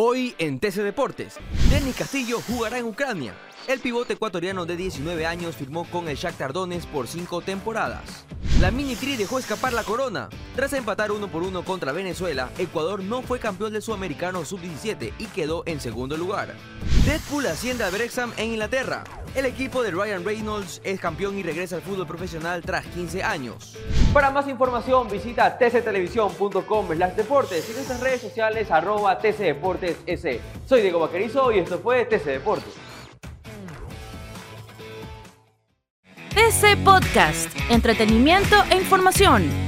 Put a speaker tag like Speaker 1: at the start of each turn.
Speaker 1: Hoy en TC Deportes, Denis Castillo jugará en Ucrania. El pivote ecuatoriano de 19 años firmó con el Shakhtar Donetsk por cinco temporadas. La Mini Tri dejó escapar la corona. Tras empatar uno por uno contra Venezuela, Ecuador no fue campeón del Sudamericano Sub-17 y quedó en segundo lugar. Deadpool asciende a Brexham en Inglaterra. El equipo de Ryan Reynolds es campeón y regresa al fútbol profesional tras 15 años. Para más información visita tctelevisión.com deportes y nuestras redes sociales arroba tcdeportes Soy Diego Vaquerizo y esto fue TC Deportes.
Speaker 2: TC Podcast, entretenimiento e información,